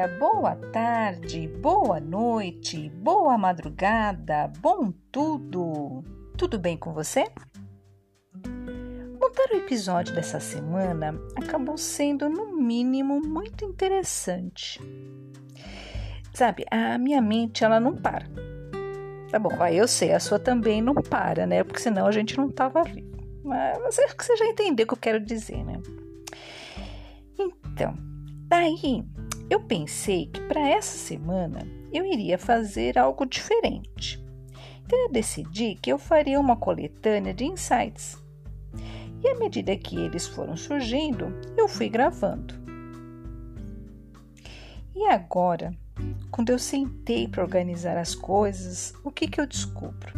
dia, boa tarde, boa noite, boa madrugada, bom tudo! Tudo bem com você? Montar o episódio dessa semana acabou sendo, no mínimo, muito interessante. Sabe, a minha mente ela não para. Tá bom, vai, eu sei, a sua também não para, né? Porque senão a gente não tava vivo. Mas você já entendeu o que eu quero dizer, né? Então, daí eu pensei que para essa semana eu iria fazer algo diferente. Então eu decidi que eu faria uma coletânea de insights. E à medida que eles foram surgindo, eu fui gravando. E agora, quando eu sentei para organizar as coisas, o que, que eu descubro?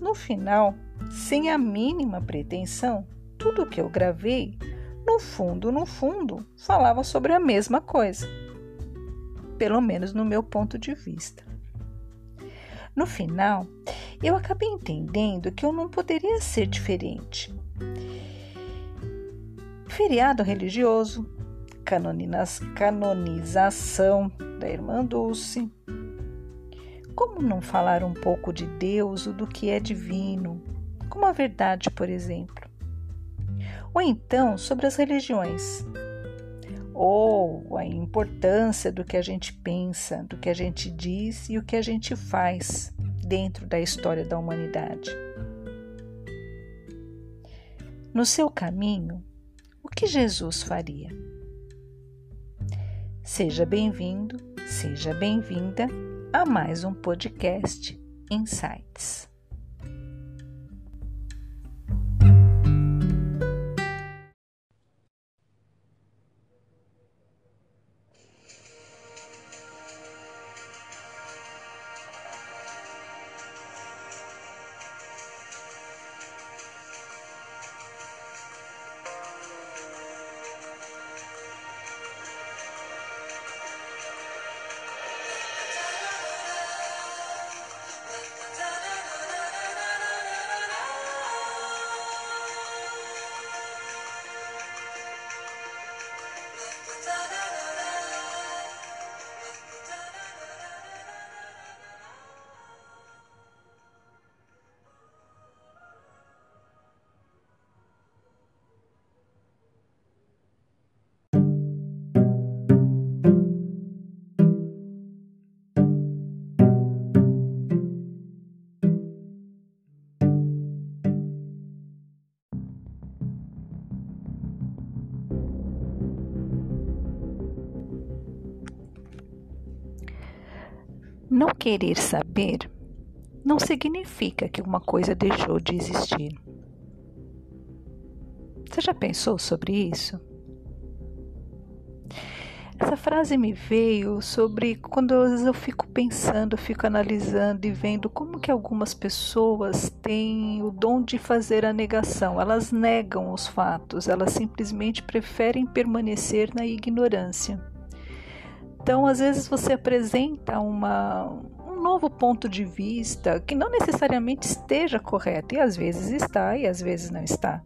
No final, sem a mínima pretensão, tudo que eu gravei, no fundo, no fundo, falava sobre a mesma coisa pelo menos no meu ponto de vista. No final, eu acabei entendendo que eu não poderia ser diferente. Feriado religioso, canonização da irmã Dulce. Como não falar um pouco de Deus ou do que é divino, como a verdade, por exemplo? Ou então sobre as religiões, ou a importância do que a gente pensa, do que a gente diz e o que a gente faz dentro da história da humanidade. No seu caminho, o que Jesus faria? Seja bem-vindo, seja bem-vinda a mais um podcast Insights. Não querer saber não significa que uma coisa deixou de existir. Você já pensou sobre isso? Essa frase me veio sobre quando eu fico pensando, fico analisando e vendo como que algumas pessoas têm o dom de fazer a negação. Elas negam os fatos, elas simplesmente preferem permanecer na ignorância. Então, às vezes você apresenta uma, um novo ponto de vista que não necessariamente esteja correto, e às vezes está e às vezes não está.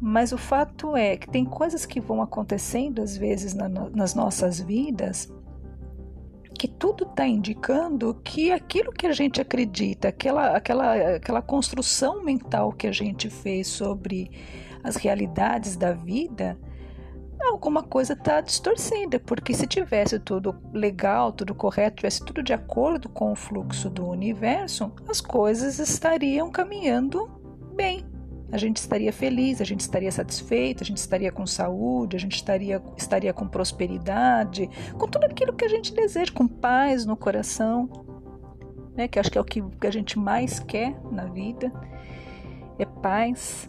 Mas o fato é que tem coisas que vão acontecendo às vezes na, nas nossas vidas que tudo está indicando que aquilo que a gente acredita, aquela, aquela, aquela construção mental que a gente fez sobre as realidades da vida, alguma coisa está distorcida, porque se tivesse tudo legal, tudo correto, tivesse tudo de acordo com o fluxo do universo, as coisas estariam caminhando bem. A gente estaria feliz, a gente estaria satisfeito, a gente estaria com saúde, a gente estaria, estaria com prosperidade, com tudo aquilo que a gente deseja, com paz no coração, né? que acho que é o que a gente mais quer na vida, é paz.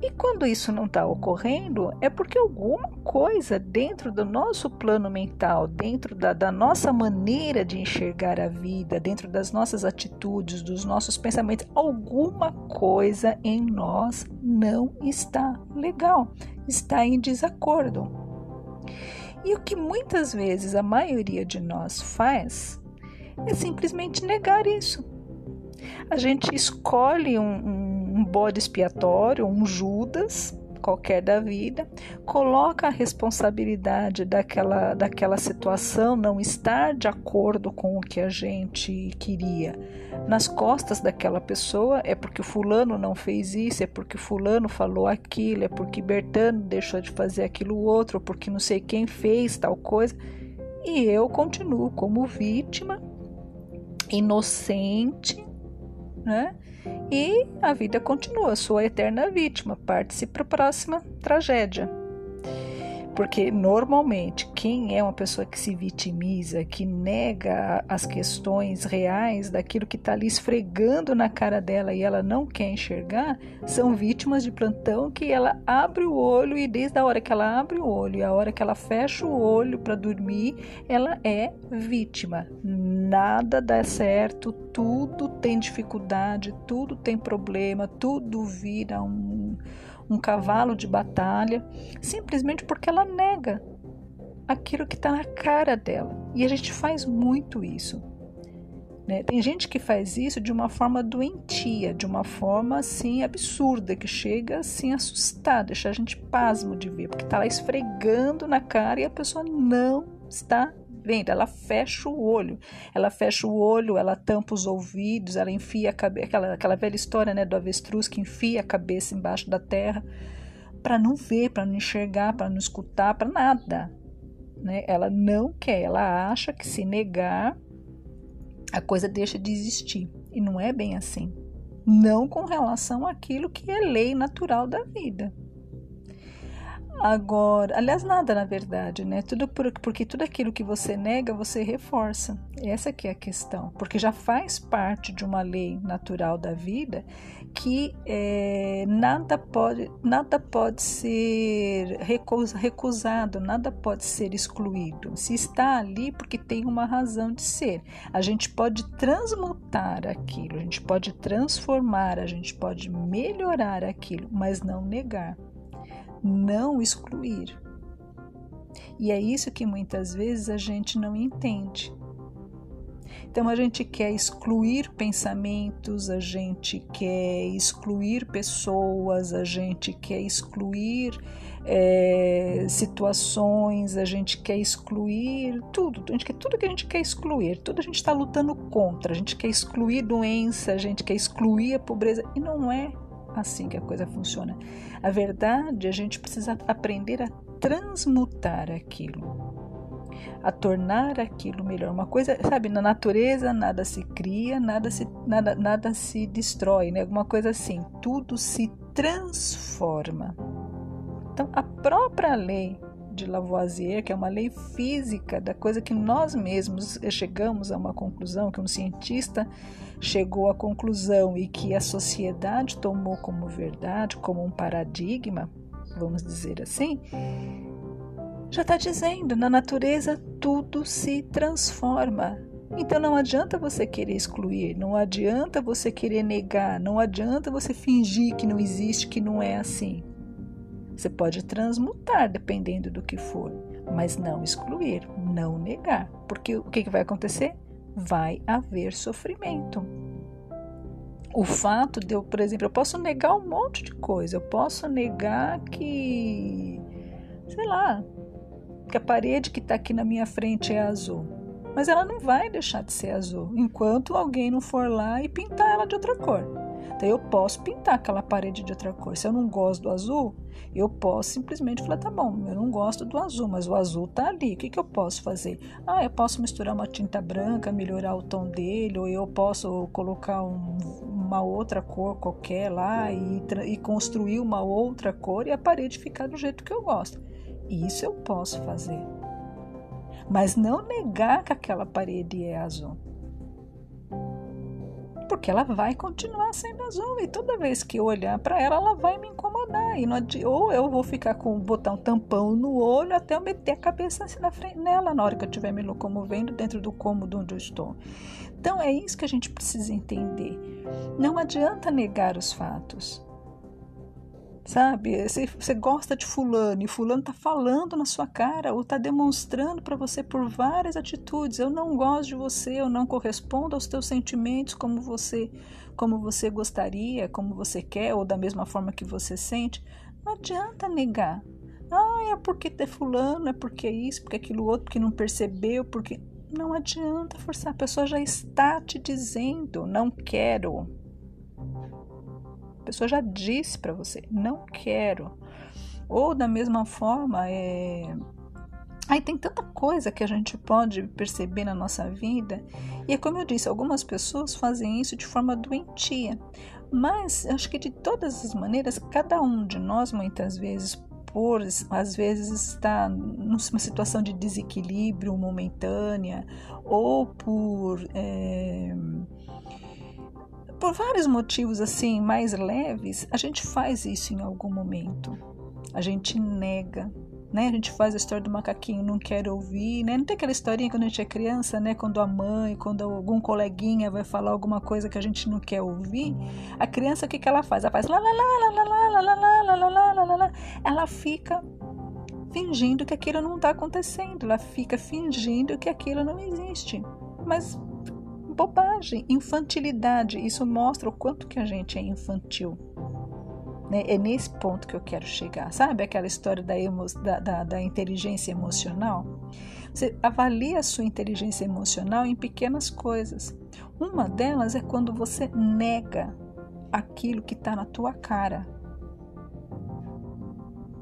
E quando isso não está ocorrendo, é porque alguma coisa dentro do nosso plano mental, dentro da, da, nossa maneira de enxergar a vida, dentro das nossas atitudes, dos nossos pensamentos, alguma coisa em nós não está legal, está em desacordo. E o que muitas vezes a maioria de nós faz é simplesmente negar isso. A gente escolhe um, um um bode expiatório, um Judas, qualquer da vida, coloca a responsabilidade daquela, daquela situação não estar de acordo com o que a gente queria. Nas costas daquela pessoa, é porque o fulano não fez isso, é porque fulano falou aquilo, é porque Bertano deixou de fazer aquilo outro, porque não sei quem fez tal coisa, e eu continuo como vítima, inocente, né? E a vida continua, sou a eterna vítima, parte-se para a próxima tragédia. Porque normalmente quem é uma pessoa que se vitimiza, que nega as questões reais daquilo que está ali esfregando na cara dela e ela não quer enxergar, são vítimas de plantão que ela abre o olho e desde a hora que ela abre o olho e a hora que ela fecha o olho para dormir, ela é vítima. Nada dá certo, tudo tem dificuldade, tudo tem problema, tudo vira um um cavalo de batalha, simplesmente porque ela nega aquilo que está na cara dela. E a gente faz muito isso. Né? Tem gente que faz isso de uma forma doentia, de uma forma assim absurda, que chega assim assustar, deixar a gente pasmo de ver, porque está lá esfregando na cara e a pessoa não está vendo, ela fecha o olho, ela fecha o olho, ela tampa os ouvidos, ela enfia a cabeça, aquela, aquela velha história né, do avestruz que enfia a cabeça embaixo da terra para não ver, para não enxergar, para não escutar, para nada. Né? Ela não quer, ela acha que se negar a coisa deixa de existir. E não é bem assim. Não com relação àquilo que é lei natural da vida. Agora, aliás, nada na verdade, né? Tudo por, porque tudo aquilo que você nega, você reforça. Essa que é a questão, porque já faz parte de uma lei natural da vida que é, nada pode, nada pode ser recusado, nada pode ser excluído. Se está ali, porque tem uma razão de ser. A gente pode transmutar aquilo, a gente pode transformar, a gente pode melhorar aquilo, mas não negar não excluir. E é isso que muitas vezes a gente não entende. Então a gente quer excluir pensamentos, a gente quer excluir pessoas, a gente quer excluir é, situações, a gente quer excluir tudo, a gente quer, tudo que a gente quer excluir, tudo a gente está lutando contra, a gente quer excluir doença, a gente quer excluir a pobreza, e não é assim que a coisa funciona. A verdade, a gente precisa aprender a transmutar aquilo, a tornar aquilo melhor. Uma coisa, sabe, na natureza nada se cria, nada se, nada, nada se destrói, né? Alguma coisa assim. Tudo se transforma. Então, a própria lei de Lavoisier, que é uma lei física da coisa que nós mesmos chegamos a uma conclusão, que um cientista chegou à conclusão e que a sociedade tomou como verdade, como um paradigma, vamos dizer assim, já está dizendo: na natureza tudo se transforma. Então não adianta você querer excluir, não adianta você querer negar, não adianta você fingir que não existe, que não é assim. Você pode transmutar dependendo do que for, mas não excluir, não negar, porque o que, vai acontecer? vai haver sofrimento. O fato de eu, por exemplo, eu posso negar um monte de coisa, eu posso negar que, sei lá, que a parede que está aqui na minha frente é azul, mas ela não vai deixar de ser azul enquanto alguém não for lá e pintar ela de outra cor. Então eu posso pintar aquela parede de outra cor. Se eu não gosto do azul, eu posso simplesmente falar, tá bom, eu não gosto do azul, mas o azul tá ali. O que, que eu posso fazer? Ah, eu posso misturar uma tinta branca, melhorar o tom dele, ou eu posso colocar um, uma outra cor qualquer lá e, e construir uma outra cor e a parede ficar do jeito que eu gosto. Isso eu posso fazer. Mas não negar que aquela parede é azul porque ela vai continuar sendo azul e toda vez que eu olhar para ela, ela vai me incomodar. E não ou eu vou ficar com botar um tampão no olho até eu meter a cabeça assim na frente, nela na hora que eu estiver me locomovendo dentro do cômodo onde eu estou. Então é isso que a gente precisa entender. Não adianta negar os fatos. Sabe? Você, você gosta de fulano e fulano tá falando na sua cara ou tá demonstrando para você por várias atitudes, eu não gosto de você, eu não correspondo aos teus sentimentos como você como você gostaria, como você quer ou da mesma forma que você sente. Não adianta negar. Ah, é porque é fulano, é porque é isso, porque é aquilo outro, porque não percebeu, porque. Não adianta forçar, a pessoa já está te dizendo, não quero. Pessoa já disse para você, não quero. Ou da mesma forma, é, Aí tem tanta coisa que a gente pode perceber na nossa vida, e é como eu disse, algumas pessoas fazem isso de forma doentia, mas acho que de todas as maneiras, cada um de nós muitas vezes por às vezes está numa situação de desequilíbrio momentânea ou por é, por vários motivos assim mais leves, a gente faz isso em algum momento. A gente nega, né? A gente faz a história do macaquinho, não quer ouvir, né? Não tem aquela historinha quando a gente é criança, né? Quando a mãe, quando algum coleguinha vai falar alguma coisa que a gente não quer ouvir, a criança o que que ela faz? Ela faz lá lá lá lá lá lá lá lá lá lá ela fica fingindo que aquilo não está acontecendo, ela fica fingindo que aquilo não existe. Mas bobagem, infantilidade, isso mostra o quanto que a gente é infantil. Né? É nesse ponto que eu quero chegar. Sabe aquela história da, emo, da, da, da inteligência emocional? Você avalia a sua inteligência emocional em pequenas coisas. Uma delas é quando você nega aquilo que está na tua cara.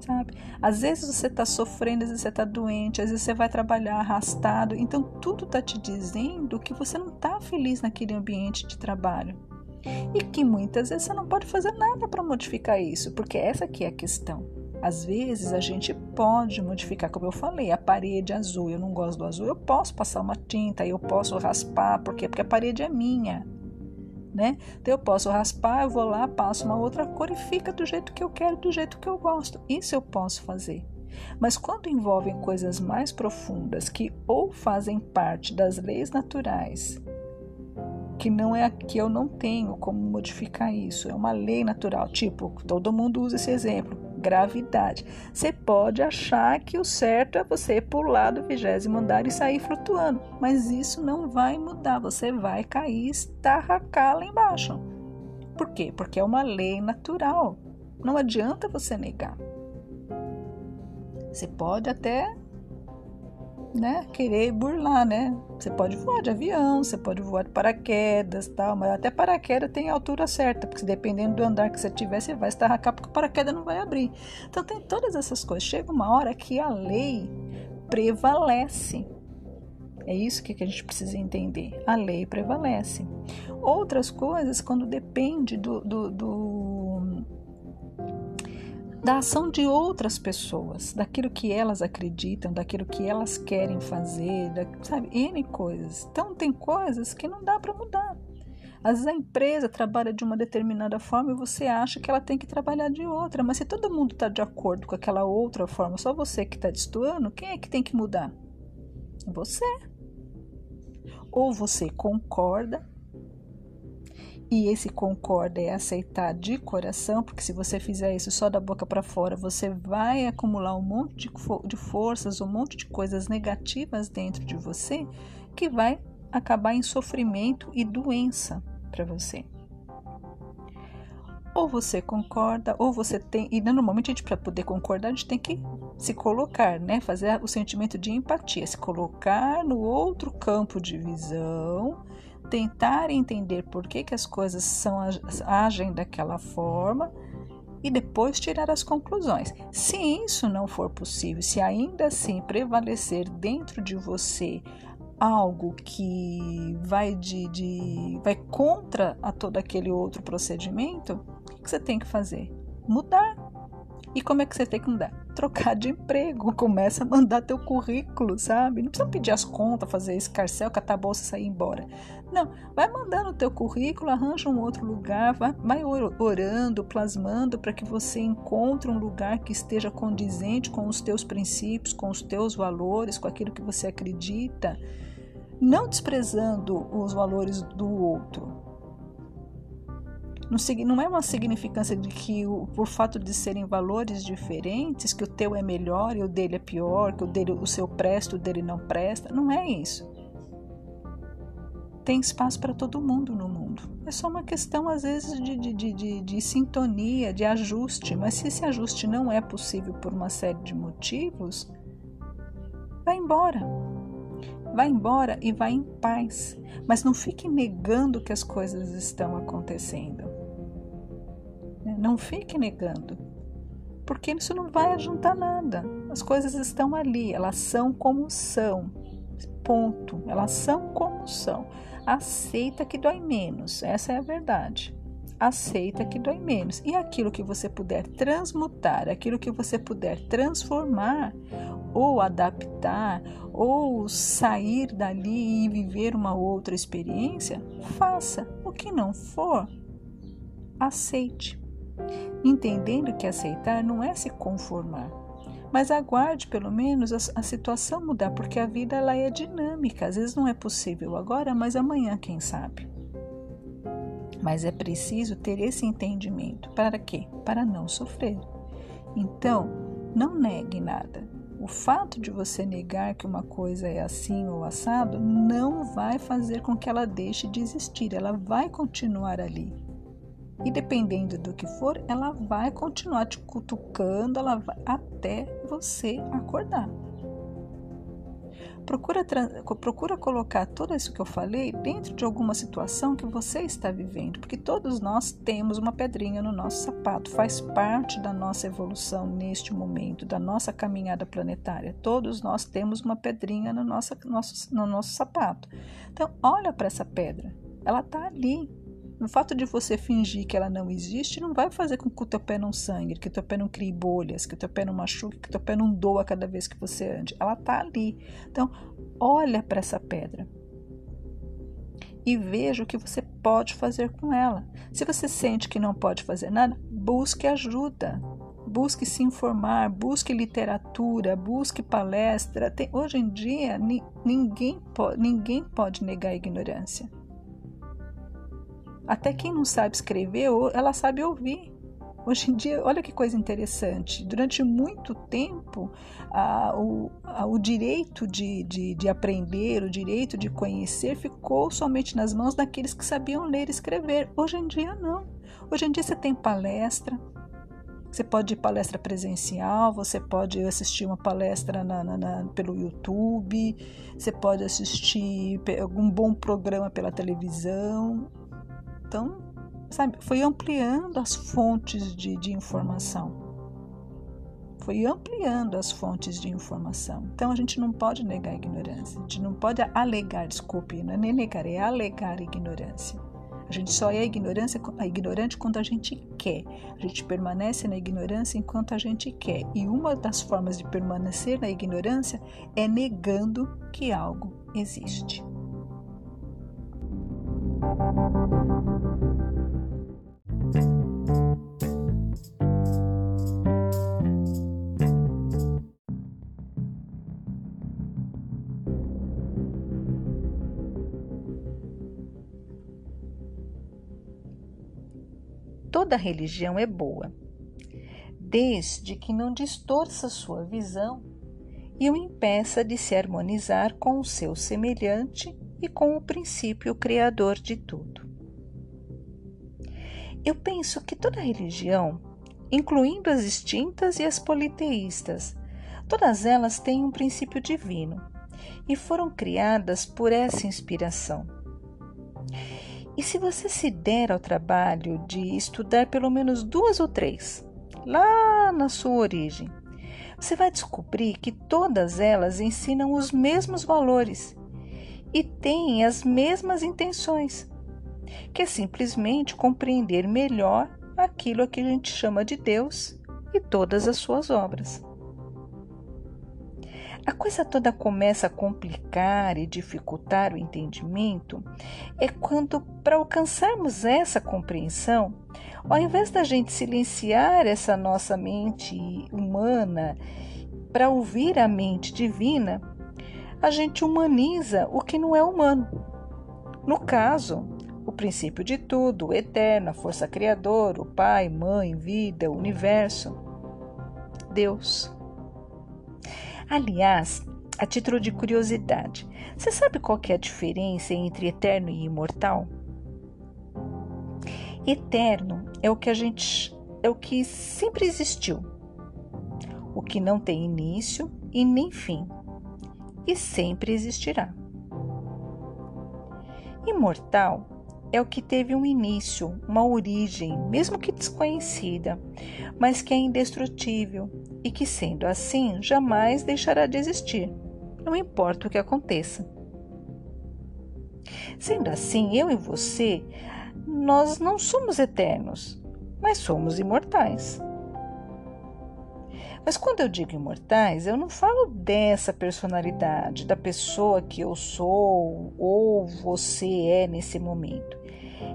Sabe? Às vezes você está sofrendo, às vezes você está doente, às vezes você vai trabalhar arrastado. Então tudo está te dizendo que você não está feliz naquele ambiente de trabalho e que muitas vezes você não pode fazer nada para modificar isso, porque essa aqui é a questão. Às vezes a gente pode modificar, como eu falei, a parede azul. Eu não gosto do azul, eu posso passar uma tinta, eu posso raspar, por quê? Porque a parede é minha. Né? Então eu posso raspar, eu vou lá, passo uma outra cor e fica do jeito que eu quero, do jeito que eu gosto. Isso eu posso fazer. Mas quando envolvem coisas mais profundas que ou fazem parte das leis naturais que não é que eu não tenho como modificar isso, é uma lei natural. Tipo, todo mundo usa esse exemplo, gravidade. Você pode achar que o certo é você pular do vigésimo andar e sair flutuando, mas isso não vai mudar, você vai cair e estarracar lá embaixo. Por quê? Porque é uma lei natural. Não adianta você negar. Você pode até né, querer burlar, né? Você pode voar de avião, você pode voar de paraquedas, tal, mas até paraquedas tem a altura certa, porque dependendo do andar que você tiver, você vai estarracar porque o paraquedas não vai abrir. Então tem todas essas coisas. Chega uma hora que a lei prevalece. É isso que a gente precisa entender. A lei prevalece. Outras coisas, quando depende do, do, do da ação de outras pessoas, daquilo que elas acreditam, daquilo que elas querem fazer, da, sabe, N coisas. Então, tem coisas que não dá para mudar. Às vezes a empresa trabalha de uma determinada forma e você acha que ela tem que trabalhar de outra, mas se todo mundo está de acordo com aquela outra forma, só você que está destoando, quem é que tem que mudar? Você. Ou você concorda e esse concorda é aceitar de coração, porque se você fizer isso só da boca para fora, você vai acumular um monte de, forças, um monte de coisas negativas dentro de você, que vai acabar em sofrimento e doença para você. Ou você concorda, ou você tem. E normalmente a gente, para poder concordar, a gente tem que se colocar, né? Fazer o sentimento de empatia, se colocar no outro campo de visão tentar entender por que, que as coisas são, agem daquela forma e depois tirar as conclusões. Se isso não for possível, se ainda assim prevalecer dentro de você algo que vai de, de vai contra a todo aquele outro procedimento, o que você tem que fazer? Mudar. E como é que você tem que mudar? Trocar de emprego, começa a mandar teu currículo, sabe? Não precisa pedir as contas, fazer esse carcel, catar a bolsa e sair embora. Não, vai mandando o teu currículo, arranja um outro lugar, vai, vai orando, plasmando para que você encontre um lugar que esteja condizente com os teus princípios, com os teus valores, com aquilo que você acredita, não desprezando os valores do outro, não, é uma significância de que, por fato de serem valores diferentes, que o teu é melhor e o dele é pior, que o, dele, o seu presta, o dele não presta. Não é isso. Tem espaço para todo mundo no mundo. É só uma questão, às vezes, de, de, de, de, sintonia, de ajuste. Mas se esse ajuste não é possível por uma série de motivos, vai embora. Vai embora e vai em paz. Mas não fique negando que as coisas estão acontecendo. Né? Não fique negando. Porque isso não vai ajudar nada. As coisas estão ali, elas são como são. Ponto. Elas são como são. Aceita que dói menos. Essa é a verdade. Aceita que dói menos. E aquilo que você puder transmutar, aquilo que você puder transformar, ou adaptar, ou sair dali e viver uma outra experiência, faça. O que não for, aceite. Entendendo que aceitar não é se conformar, mas aguarde pelo menos a, a, situação mudar, porque a vida ela é dinâmica. Às vezes não é possível agora, mas amanhã, quem sabe. Mas é preciso ter esse entendimento. Para quê? Para não sofrer. Então, não negue nada. O fato de você negar que uma coisa é assim ou assado não vai fazer com que ela deixe de existir, ela vai continuar ali. E dependendo do que for, ela vai continuar te cutucando ela vai, até você acordar. Procura, procura colocar tudo isso que eu falei dentro de alguma situação que você está vivendo, porque todos nós temos uma pedrinha no nosso sapato, faz parte da nossa evolução neste momento, da nossa caminhada planetária. Todos nós temos uma pedrinha no nosso, nosso, no nosso sapato. Então, olha para essa pedra, ela está ali, o fato de você fingir que ela não existe não vai fazer com que o teu pé não sangre, que o teu pé não crie bolhas, que o teu pé não machuque, que o teu pé não doa cada vez que você ande. Ela está ali. Então, olha para essa pedra e veja o que você pode fazer com ela. Se você sente que não pode fazer nada, busque ajuda. Busque se informar, busque literatura, busque palestra. Tem, hoje em dia, ninguém, pode, ninguém pode negar a ignorância. Até quem não sabe escrever, ela sabe ouvir. Hoje em dia, olha que coisa interessante. Durante muito tempo, a, o, a, o, direito de, de, de, aprender, o direito de conhecer ficou somente nas mãos daqueles que sabiam ler e escrever. Hoje em dia, não. Hoje em dia, você tem palestra, você pode ir palestra presencial, você pode assistir uma palestra na, na, na, pelo YouTube, você pode assistir algum bom programa pela televisão. Então, sabe, foi ampliando as fontes de, de informação. Foi ampliando as fontes de informação. Então, a gente não pode negar a ignorância. A gente não pode alegar, desculpe, não é nem negar, é alegar a ignorância. A gente só é ignorância, ignorante quando a gente quer. A gente permanece na ignorância enquanto a gente quer. E uma das formas de permanecer na ignorância é negando que algo existe. Toda religião é boa, desde que não distorça sua visão e o impeça de se harmonizar com o seu semelhante e com o princípio criador de tudo. Eu penso que toda religião, incluindo as extintas e as politeístas, todas elas têm um princípio divino e foram criadas por essa inspiração. E se você se der ao trabalho de estudar pelo menos duas ou três, lá na sua origem, você vai descobrir que todas elas ensinam os mesmos valores e têm as mesmas intenções, que é simplesmente compreender melhor aquilo a que a gente chama de Deus e todas as suas obras. A coisa toda começa a complicar e dificultar o entendimento é quando, para alcançarmos essa compreensão, ao invés da gente silenciar essa nossa mente humana para ouvir a mente divina, a gente humaniza o que não é humano. No caso, o princípio de tudo, o eterno, a força criadora, o pai, mãe, vida, o universo, Deus. Aliás, a título de curiosidade, você sabe qual é a diferença entre eterno e imortal? Eterno é o que a gente é o que sempre existiu, o que não tem início e nem fim, e sempre existirá. Imortal é o que teve um início, uma origem, mesmo que desconhecida, mas que é indestrutível e que, sendo assim, jamais deixará de existir, não importa o que aconteça. Sendo assim, eu e você, nós não somos eternos, mas somos imortais. Mas quando eu digo imortais, eu não falo dessa personalidade, da pessoa que eu sou ou você é nesse momento.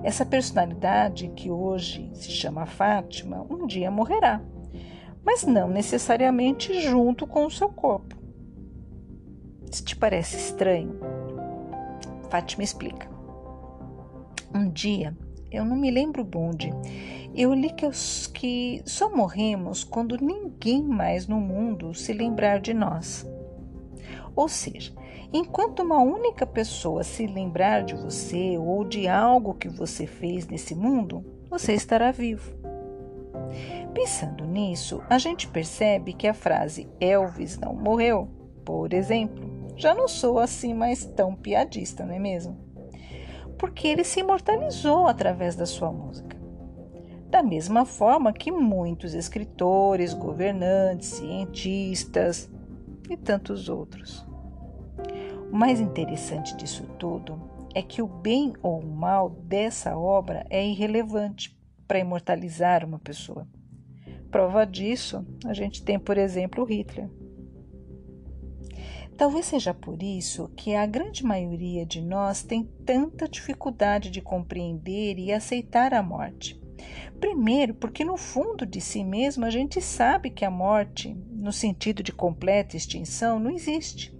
Essa personalidade que hoje se chama Fátima, um dia morrerá, mas não necessariamente junto com o seu corpo. Isso te parece estranho? Fátima explica. Um dia, eu não me lembro onde, eu li que, os, que só morremos quando ninguém mais no mundo se lembrar de nós. Ou seja, enquanto uma única pessoa se lembrar de você ou de algo que você fez nesse mundo, você estará vivo. Pensando nisso, a gente percebe que a frase Elvis não morreu, por exemplo, já não soa assim mais tão piadista, não é mesmo? Porque ele se imortalizou através da sua música da mesma forma que muitos escritores, governantes, cientistas e tantos outros. O mais interessante disso tudo é que o bem ou o mal dessa obra é irrelevante para imortalizar uma pessoa. Prova disso, a gente tem, por exemplo, Hitler. Talvez seja por isso que a grande maioria de nós tem tanta dificuldade de compreender e aceitar a morte. Primeiro, porque no fundo de si mesmo a gente sabe que a morte, no sentido de completa extinção, não existe.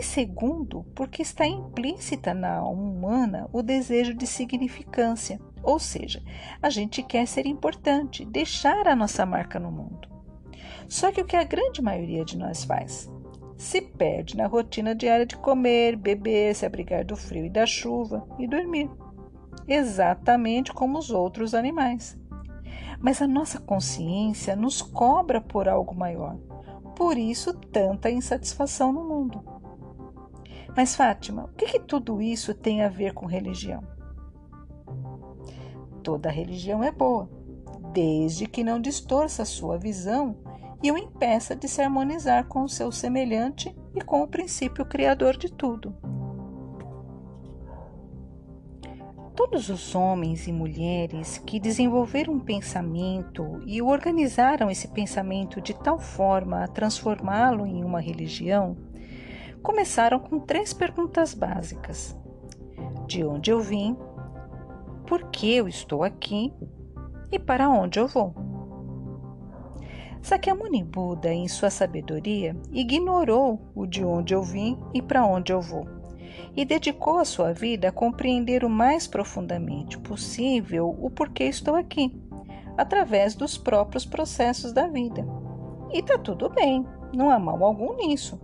E segundo, porque está implícita na alma humana o desejo de significância, ou seja, a gente quer ser importante, deixar a nossa marca no mundo. Só que o que a grande maioria de nós faz? Se perde na rotina diária de comer, beber, se abrigar do frio e da chuva e dormir exatamente como os outros animais. Mas a nossa consciência nos cobra por algo maior, por isso tanta insatisfação no mundo. Mas, Fátima, o que, que tudo isso tem a ver com religião? Toda religião é boa, desde que não distorça a sua visão e o impeça de se harmonizar com o seu semelhante e com o princípio criador de tudo. Todos os homens e mulheres que desenvolveram um pensamento e organizaram esse pensamento de tal forma a transformá-lo em uma religião, começaram com três perguntas básicas: De onde eu vim? Por que eu estou aqui? E para onde eu vou? Sakyamuni Buda, em sua sabedoria, ignorou o de onde eu vim e para onde eu vou e dedicou a sua vida a compreender o mais profundamente possível o porquê estou aqui, através dos próprios processos da vida. E tá tudo bem, não há mal algum nisso.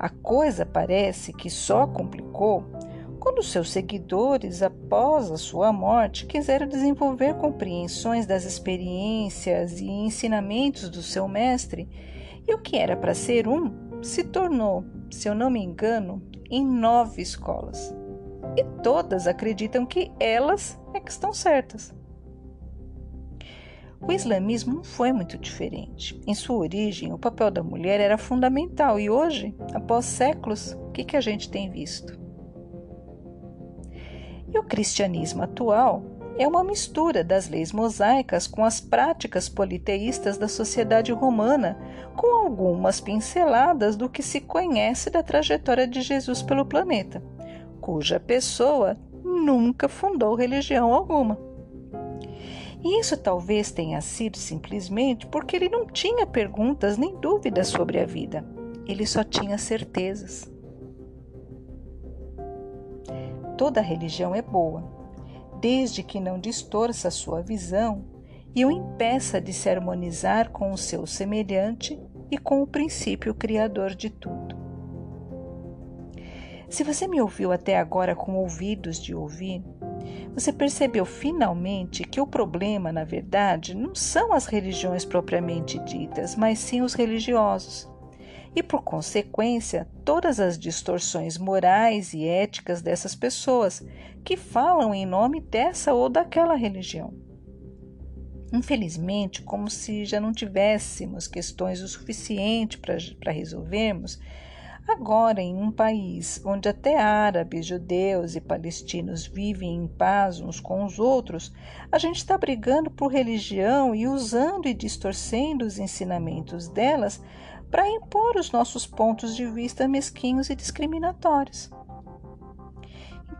A coisa parece que só complicou quando seus seguidores, após a sua morte, quiseram desenvolver compreensões das experiências e ensinamentos do seu mestre, e o que era para ser um se tornou, se eu não me engano, em nove escolas. E todas acreditam que elas é que estão certas. O islamismo não foi muito diferente. Em sua origem, o papel da mulher era fundamental e hoje, após séculos, o que, a gente tem visto? E o cristianismo atual é uma mistura das leis mosaicas com as práticas politeístas da sociedade romana, com algumas pinceladas do que se conhece da trajetória de Jesus pelo planeta, cuja pessoa nunca fundou religião alguma. E isso talvez tenha sido simplesmente porque ele não tinha perguntas nem dúvidas sobre a vida, ele só tinha certezas. Toda religião é boa, desde que não distorça sua visão e o impeça de se harmonizar com o seu semelhante e com o princípio criador de tudo. Se você me ouviu até agora com ouvidos de ouvir, você percebeu finalmente que o problema, na verdade, não são as religiões propriamente ditas, mas sim os religiosos. E, por consequência, todas as distorções morais e éticas dessas pessoas que falam em nome dessa ou daquela religião. Infelizmente, como se já não tivéssemos questões o suficiente para resolvermos, Agora, em um país onde até árabes, judeus e palestinos vivem em paz uns com os outros, a gente está brigando por religião e usando e distorcendo os ensinamentos delas para impor os nossos pontos de vista mesquinhos e discriminatórios.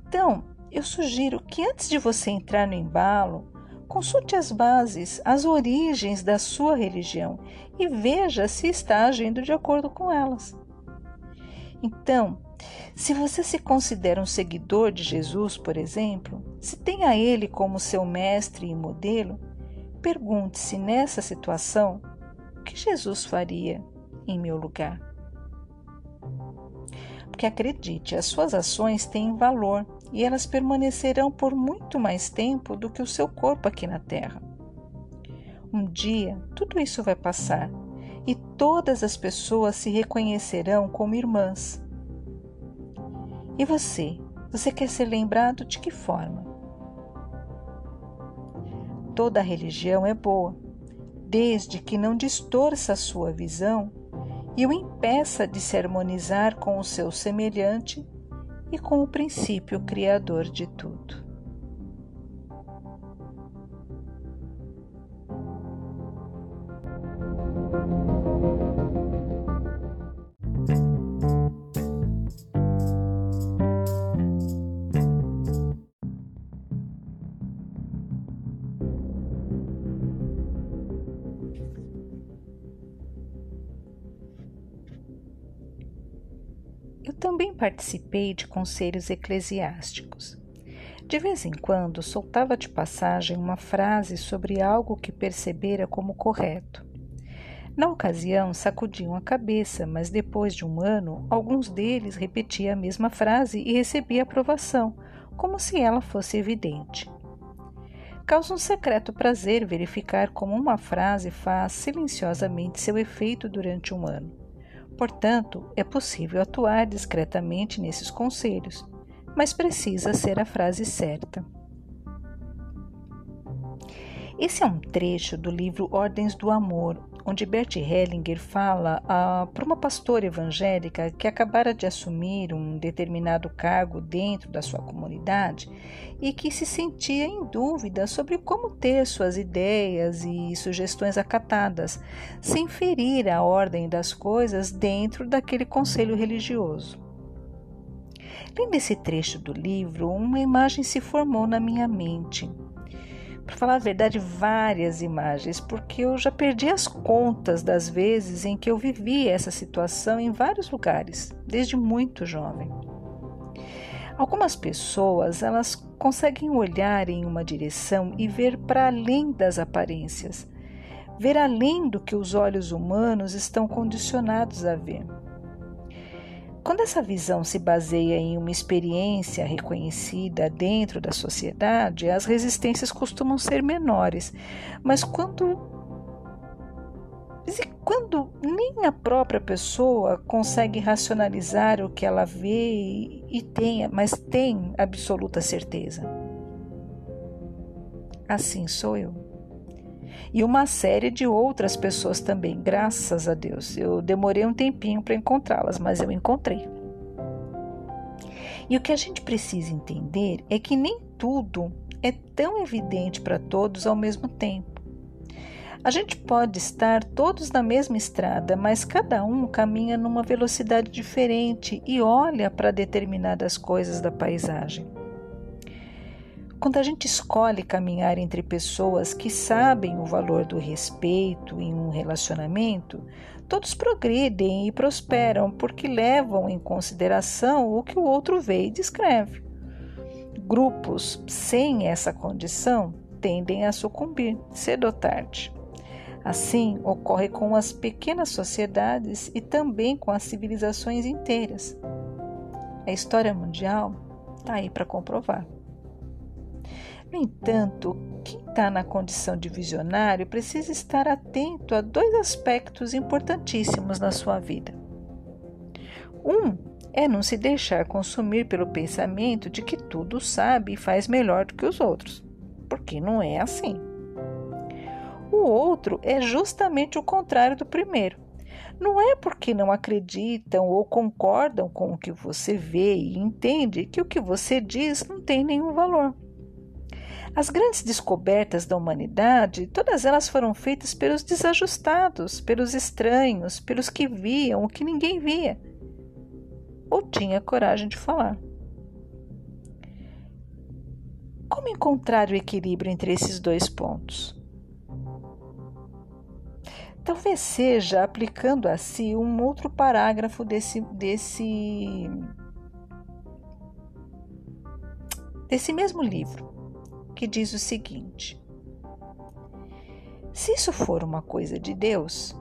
Então, eu sugiro que antes de você entrar no embalo, consulte as bases, as origens da sua religião e veja se está agindo de acordo com elas. Então, se você se considera um seguidor de Jesus, por exemplo, se tem a Ele como seu mestre e modelo, pergunte-se nessa situação o que Jesus faria em meu lugar. Porque acredite, as suas ações têm valor e elas permanecerão por muito mais tempo do que o seu corpo aqui na Terra. Um dia tudo isso vai passar e todas as pessoas se reconhecerão como irmãs. E você? Você quer ser lembrado de que forma? Toda religião é boa, desde que não distorça a sua visão e o impeça de se harmonizar com o seu semelhante e com o princípio criador de tudo. Participei de conselhos eclesiásticos. De vez em quando soltava de passagem uma frase sobre algo que percebera como correto. Na ocasião, sacudiam a cabeça, mas depois de um ano, alguns deles repetiam a mesma frase e recebia aprovação, como se ela fosse evidente. Causa um secreto prazer verificar como uma frase faz silenciosamente seu efeito durante um ano. Portanto, é possível atuar discretamente nesses conselhos, mas precisa ser a frase certa. Esse é um trecho do livro Ordens do Amor, onde Bert Hellinger fala ah, para uma pastora evangélica que acabara de assumir um determinado cargo dentro da sua comunidade e que se sentia em dúvida sobre como ter suas ideias e sugestões acatadas, sem ferir a ordem das coisas dentro daquele conselho religioso. Lendo esse trecho do livro, uma imagem se formou na minha mente para falar a verdade, várias imagens, porque eu já perdi as contas das vezes em que eu vivi essa situação em vários lugares, desde muito jovem. Algumas pessoas, elas conseguem olhar em uma direção e ver para além das aparências, ver além do que os olhos humanos estão condicionados a ver. Quando essa visão se baseia em uma experiência reconhecida dentro da sociedade, as resistências costumam ser menores. Mas quando quando nem a própria pessoa consegue racionalizar o que ela vê e, tem, mas tem absoluta certeza. Assim sou eu e uma série de outras pessoas também, graças a Deus. Eu demorei um tempinho para encontrá-las, mas eu encontrei. E o que a gente precisa entender é que nem tudo é tão evidente para todos ao mesmo tempo. A gente pode estar todos na mesma estrada, mas cada um caminha numa velocidade diferente e olha para determinadas coisas da paisagem. Quando a gente escolhe caminhar entre pessoas que sabem o valor do respeito em um relacionamento, todos progredem e prosperam porque levam em consideração o que o outro vê e descreve. Grupos sem essa condição tendem a sucumbir cedo ou tarde. Assim ocorre com as pequenas sociedades e também com as civilizações inteiras. A história mundial está aí para comprovar. No entanto, quem está na condição de visionário precisa estar atento a dois aspectos importantíssimos na sua vida. Um é não se deixar consumir pelo pensamento de que tudo sabe e faz melhor do que os outros, porque não é assim. O outro é justamente o contrário do primeiro. Não é porque não acreditam ou concordam com o que você vê e entende que o que você diz não tem nenhum valor. As grandes descobertas da humanidade, todas elas foram feitas pelos desajustados, pelos estranhos, pelos que viam o que ninguém via ou tinha coragem de falar. Como encontrar o equilíbrio entre esses dois pontos? Talvez seja aplicando a si um outro parágrafo desse, desse, desse mesmo livro que diz o seguinte: Se isso for uma coisa de Deus,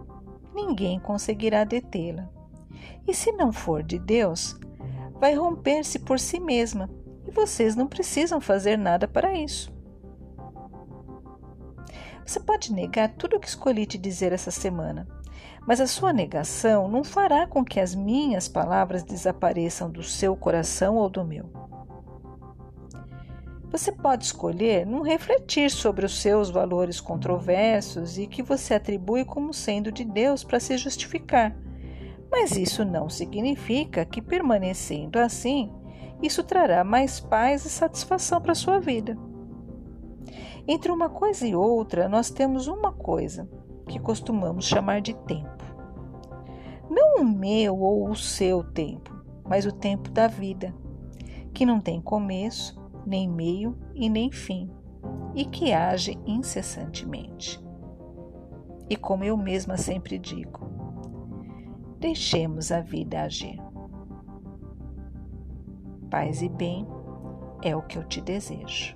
ninguém conseguirá detê-la. E se não for de Deus, vai romper-se por si mesma e vocês não precisam fazer nada para isso. Você pode negar tudo o que escolhi te dizer essa semana, mas a sua negação não fará com que as minhas palavras desapareçam do seu coração ou do meu. Você pode escolher não refletir sobre os seus valores controversos e que você atribui como sendo de Deus para se justificar. Mas isso não significa que, permanecendo assim, isso trará mais paz e satisfação para a sua vida. Entre uma coisa e outra, nós temos uma coisa que costumamos chamar de tempo. Não o meu ou o seu tempo, mas o tempo da vida, que não tem começo nem meio e nem fim, e que age incessantemente. E como eu mesma sempre digo, deixemos a vida agir. Paz e bem é o que eu te desejo.